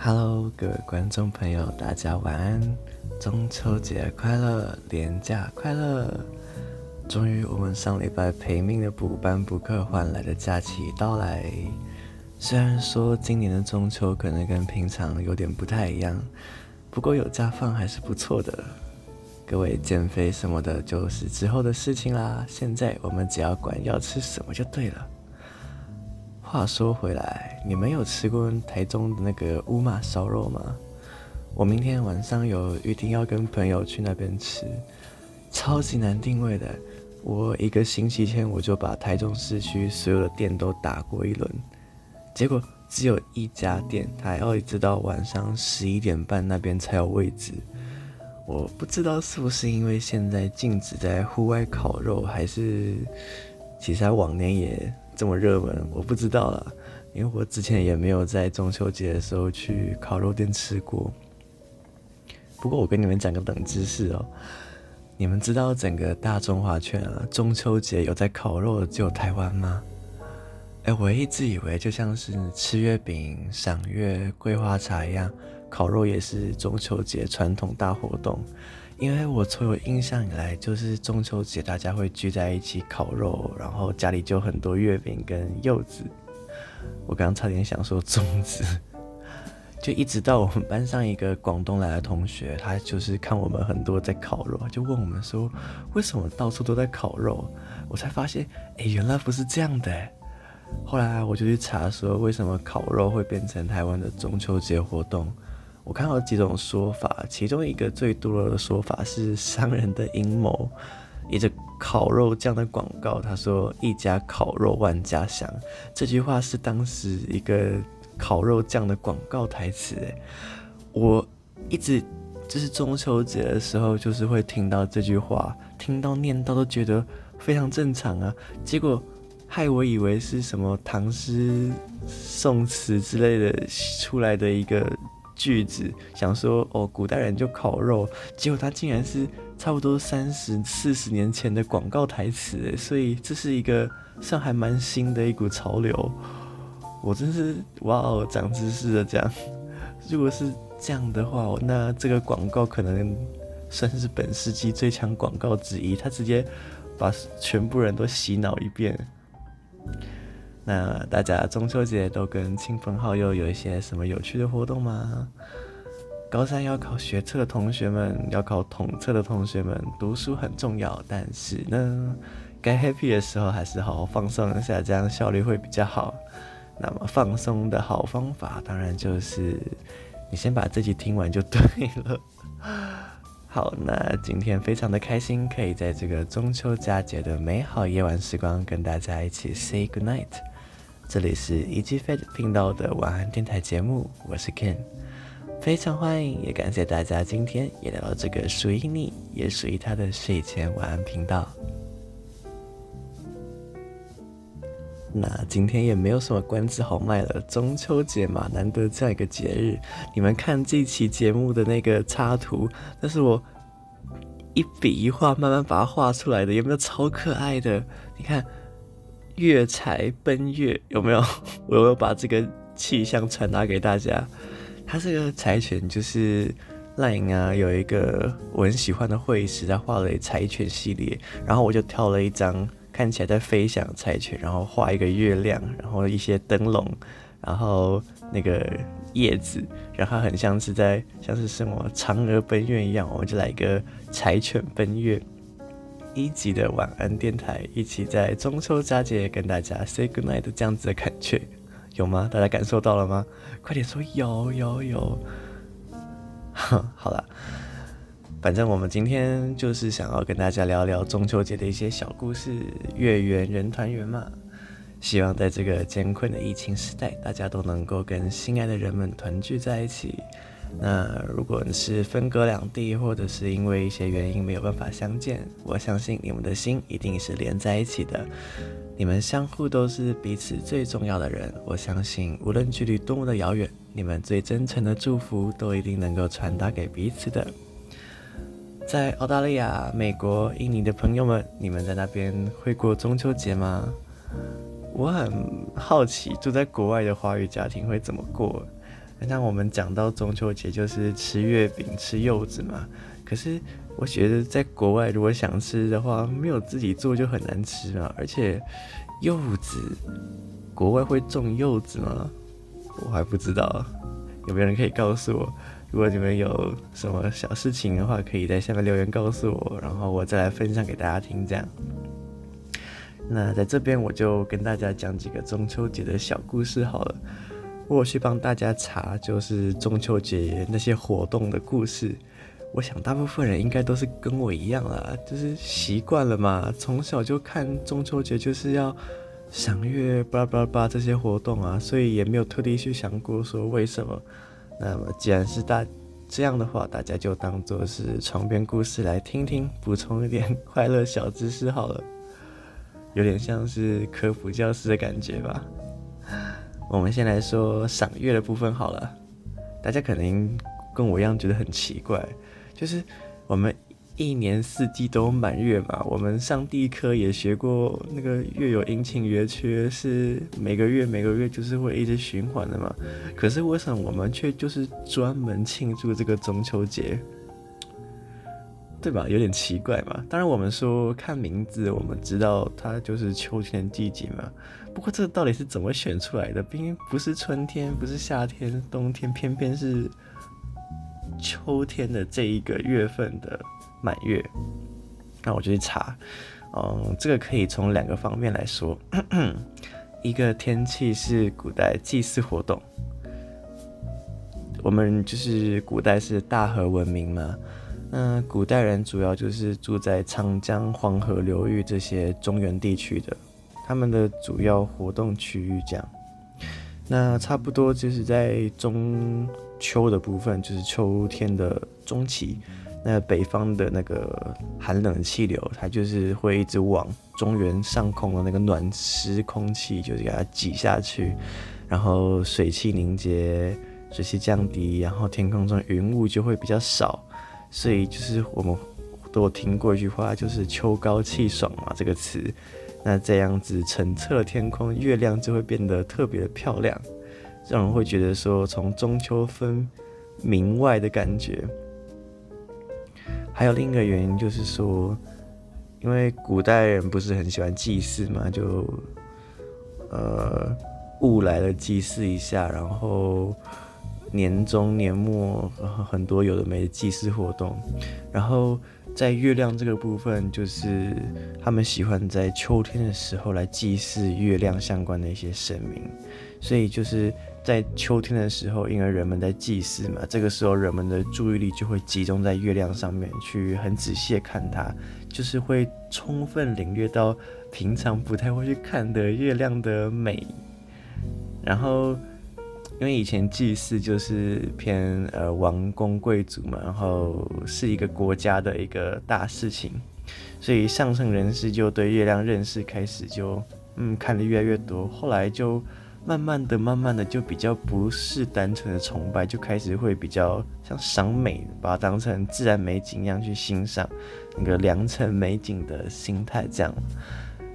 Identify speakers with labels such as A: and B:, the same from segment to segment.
A: Hello，各位观众朋友，大家晚安！中秋节快乐，连假快乐！终于，我们上礼拜赔命的补班补课换来的假期到来。虽然说今年的中秋可能跟平常有点不太一样，不过有假放还是不错的。各位减肥什么的，就是之后的事情啦。现在我们只要管要吃什么就对了。话说回来，你们有吃过台中的那个乌马烧肉吗？我明天晚上有预定要跟朋友去那边吃，超级难定位的。我一个星期前我就把台中市区所有的店都打过一轮，结果只有一家店，它还要一直到晚上十一点半那边才有位置。我不知道是不是因为现在禁止在户外烤肉，还是其实往年也。这么热门，我不知道了，因为我之前也没有在中秋节的时候去烤肉店吃过。不过我跟你们讲个冷知识哦，你们知道整个大中华圈啊，中秋节有在烤肉的只有台湾吗？哎，我一直以为就像是吃月饼、赏月、桂花茶一样，烤肉也是中秋节传统大活动。因为我从有印象以来，就是中秋节大家会聚在一起烤肉，然后家里就很多月饼跟柚子。我刚刚差点想说粽子，就一直到我们班上一个广东来的同学，他就是看我们很多在烤肉，就问我们说为什么到处都在烤肉，我才发现，哎，原来不是这样的。后来我就去查说为什么烤肉会变成台湾的中秋节活动。我看到几种说法，其中一个最多的说法是商人的阴谋。一个烤肉酱的广告，他说“一家烤肉万家香”，这句话是当时一个烤肉酱的广告台词。我一直就是中秋节的时候，就是会听到这句话，听到念到都觉得非常正常啊。结果害我以为是什么唐诗宋词之类的出来的一个。句子想说哦，古代人就烤肉，结果他竟然是差不多三十四十年前的广告台词，所以这是一个算还蛮新的一股潮流。我真是哇哦，长知识了这样。如果是这样的话，那这个广告可能算是本世纪最强广告之一，他直接把全部人都洗脑一遍。那大家中秋节都跟亲朋好友有一些什么有趣的活动吗？高三要考学测的同学们，要考统测的同学们，读书很重要，但是呢，该 happy 的时候还是好好放松一下，这样效率会比较好。那么放松的好方法，当然就是你先把这集听完就对了。好，那今天非常的开心，可以在这个中秋佳节的美好夜晚时光，跟大家一起 say good night。这里是 E.G.Fed 频道的晚安电台节目，我是 Ken，非常欢迎，也感谢大家今天也来到这个属于你，也属于他的睡前晚安频道。那今天也没有什么关子好卖了，中秋节嘛，难得这样一个节日，你们看这期节目的那个插图，那是我一笔一画慢慢把它画出来的，有没有超可爱的？你看。月财奔月有没有？我有没有把这个气象传达给大家？它这个柴犬就是 LINE 啊，有一个我很喜欢的绘师，他画了柴犬系列，然后我就挑了一张看起来在飞翔的柴犬，然后画一个月亮，然后一些灯笼，然后那个叶子，然后很像是在像是什么嫦娥奔月一样，我们就来一个柴犬奔月。一级的晚安电台，一起在中秋佳节跟大家 say good night 这样子的感觉，有吗？大家感受到了吗？快点说有有有。哼，好了，反正我们今天就是想要跟大家聊聊中秋节的一些小故事，月圆人团圆嘛。希望在这个艰困的疫情时代，大家都能够跟心爱的人们团聚在一起。那如果你是分隔两地，或者是因为一些原因没有办法相见，我相信你们的心一定是连在一起的。你们相互都是彼此最重要的人，我相信无论距离多么的遥远，你们最真诚的祝福都一定能够传达给彼此的。在澳大利亚、美国、印尼的朋友们，你们在那边会过中秋节吗？我很好奇，住在国外的华语家庭会怎么过。那我们讲到中秋节，就是吃月饼、吃柚子嘛。可是我觉得在国外，如果想吃的话，没有自己做就很难吃嘛。而且柚子，国外会种柚子吗？我还不知道，有没有人可以告诉我？如果你们有什么小事情的话，可以在下面留言告诉我，然后我再来分享给大家听。这样，那在这边我就跟大家讲几个中秋节的小故事好了。我去帮大家查，就是中秋节那些活动的故事。我想大部分人应该都是跟我一样啦，就是习惯了嘛，从小就看中秋节就是要赏月，巴拉巴拉巴这些活动啊，所以也没有特地去想过说为什么。那么，既然是大这样的话，大家就当做是床边故事来听听，补充一点快乐小知识好了，有点像是科普教师的感觉吧。我们先来说赏月的部分好了，大家可能跟我一样觉得很奇怪，就是我们。一年四季都满月嘛，我们上地科也学过，那个月有阴晴圆缺，是每个月每个月就是会一直循环的嘛。可是为什么我们却就是专门庆祝这个中秋节，对吧？有点奇怪嘛。当然我们说看名字，我们知道它就是秋天季节嘛。不过这到底是怎么选出来的？毕竟不是春天，不是夏天，冬天，偏偏是秋天的这一个月份的。满月，那我就去查，嗯，这个可以从两个方面来说，一个天气是古代祭祀活动，我们就是古代是大河文明嘛，那古代人主要就是住在长江、黄河流域这些中原地区的，他们的主要活动区域这样，那差不多就是在中秋的部分，就是秋天的中期。那北方的那个寒冷气流，它就是会一直往中原上空的那个暖湿空气，就是给它挤下去，然后水汽凝结，水汽降低，然后天空中云雾就会比较少，所以就是我们都听过一句话，就是“秋高气爽”嘛，这个词。那这样子澄澈的天空，月亮就会变得特别的漂亮，让人会觉得说，从中秋分明外的感觉。还有另一个原因就是说，因为古代人不是很喜欢祭祀嘛，就呃雾来了祭祀一下，然后年终年末很多有的没的祭祀活动，然后在月亮这个部分，就是他们喜欢在秋天的时候来祭祀月亮相关的一些神明，所以就是。在秋天的时候，因为人们在祭祀嘛，这个时候人们的注意力就会集中在月亮上面，去很仔细的看它，就是会充分领略到平常不太会去看的月亮的美。然后，因为以前祭祀就是偏呃王公贵族嘛，然后是一个国家的一个大事情，所以上层人士就对月亮认识开始就嗯看得越来越多，后来就。慢慢的，慢慢的就比较不是单纯的崇拜，就开始会比较像赏美，把它当成自然美景一样去欣赏那个良辰美景的心态这样。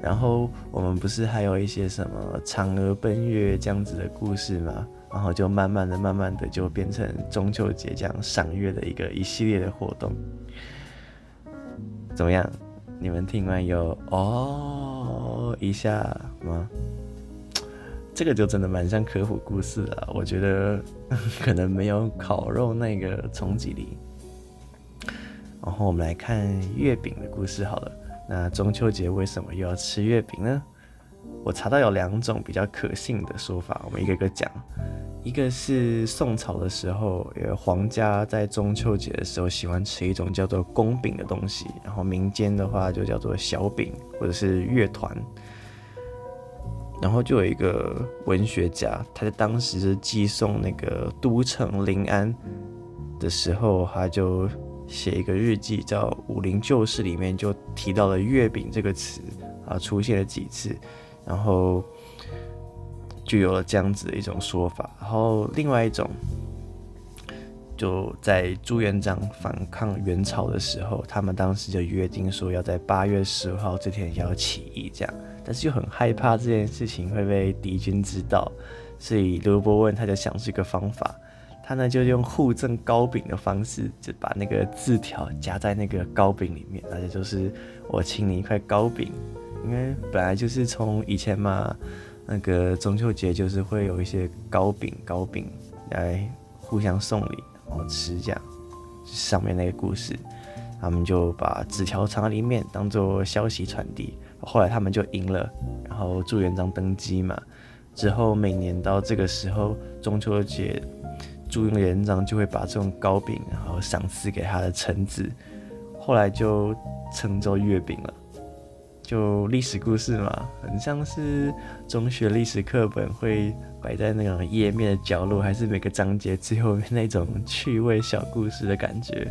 A: 然后我们不是还有一些什么嫦娥奔月这样子的故事吗？然后就慢慢的、慢慢的就变成中秋节这样赏月的一个一系列的活动。怎么样？你们听完有哦一下吗？这个就真的蛮像科普故事的，我觉得可能没有烤肉那个冲击力。然后我们来看月饼的故事好了。那中秋节为什么又要吃月饼呢？我查到有两种比较可信的说法，我们一个一个讲。一个是宋朝的时候，有皇家在中秋节的时候喜欢吃一种叫做宫饼的东西，然后民间的话就叫做小饼或者是月团。然后就有一个文学家，他在当时是寄送那个都城临安的时候，他就写一个日记，叫《武林旧事》，里面就提到了月饼这个词啊，出现了几次，然后就有了这样子的一种说法。然后另外一种，就在朱元璋反抗元朝的时候，他们当时就约定说要在八月十五号这天要起义，这样。但是又很害怕这件事情会被敌军知道，所以刘伯温他就想出一个方法，他呢就用互赠糕饼的方式，就把那个字条夹在那个糕饼里面，那就就是我请你一块糕饼，因为本来就是从以前嘛，那个中秋节就是会有一些糕饼糕饼来互相送礼，然后吃这样，上面那个故事，他们就把纸条藏在里面当做消息传递，后来他们就赢了，然后朱元璋登基嘛。之后每年到这个时候，中秋节，朱元璋就会把这种糕饼，然后赏赐给他的臣子，后来就称作月饼了。就历史故事嘛，很像是中学历史课本会摆在那种页面的角落，还是每个章节最后面那种趣味小故事的感觉。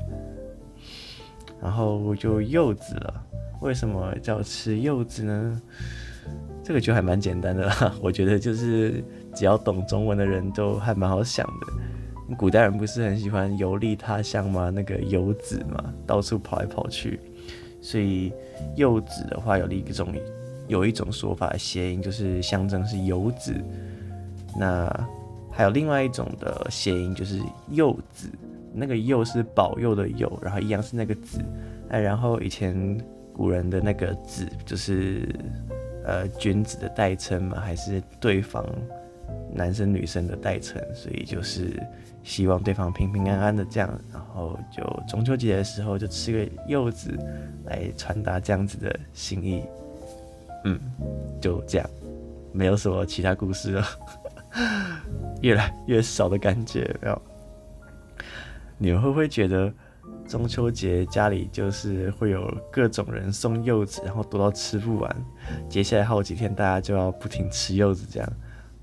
A: 然后就柚子了，为什么叫吃柚子呢？这个就还蛮简单的啦，我觉得就是只要懂中文的人都还蛮好想的。古代人不是很喜欢游历他乡吗？那个游子嘛，到处跑来跑去，所以柚子的话有一种有一种说法谐音，就是象征是游子。那还有另外一种的谐音就是柚子，那个柚是保佑的佑，然后一样是那个子，哎，然后以前古人的那个子就是。呃，君子的代称嘛，还是对方男生女生的代称，所以就是希望对方平平安安的这样，然后就中秋节的时候就吃个柚子来传达这样子的心意。嗯，就这样，没有什么其他故事了，越来越少的感觉，没有？你们会不会觉得？中秋节家里就是会有各种人送柚子，然后多到吃不完。接下来好几天大家就要不停吃柚子，这样。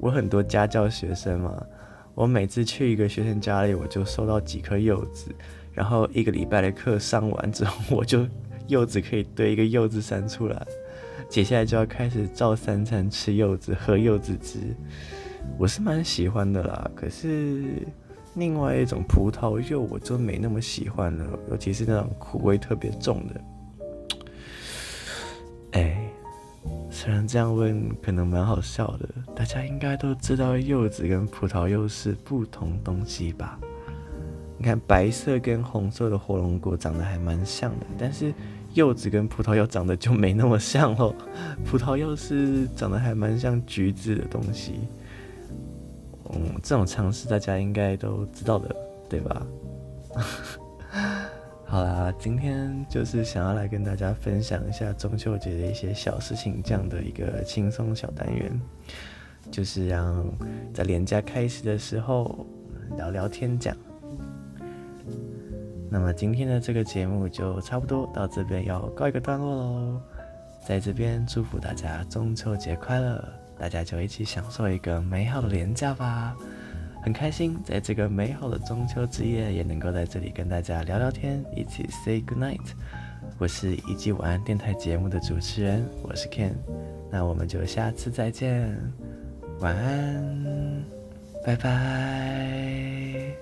A: 我很多家教学生嘛，我每次去一个学生家里，我就收到几颗柚子，然后一个礼拜的课上完之后，我就柚子可以堆一个柚子山出来。接下来就要开始照三餐吃柚子，喝柚子汁。我是蛮喜欢的啦，可是。另外一种葡萄柚我就没那么喜欢了，尤其是那种苦味特别重的。虽然这样问可能蛮好笑的，大家应该都知道柚子跟葡萄柚是不同东西吧？你看白色跟红色的火龙果长得还蛮像的，但是柚子跟葡萄柚长得就没那么像喽。葡萄柚是长得还蛮像橘子的东西。嗯，这种常识大家应该都知道的，对吧？好啦，今天就是想要来跟大家分享一下中秋节的一些小事情，这样的一个轻松小单元，就是让在连假开始的时候聊聊天讲。那么今天的这个节目就差不多到这边要告一个段落喽，在这边祝福大家中秋节快乐。大家就一起享受一个美好的连假吧，很开心在这个美好的中秋之夜也能够在这里跟大家聊聊天一起 say good night 我是一季晚安电台节目的主持人我是 ken 那我们就下次再见。晚安拜拜。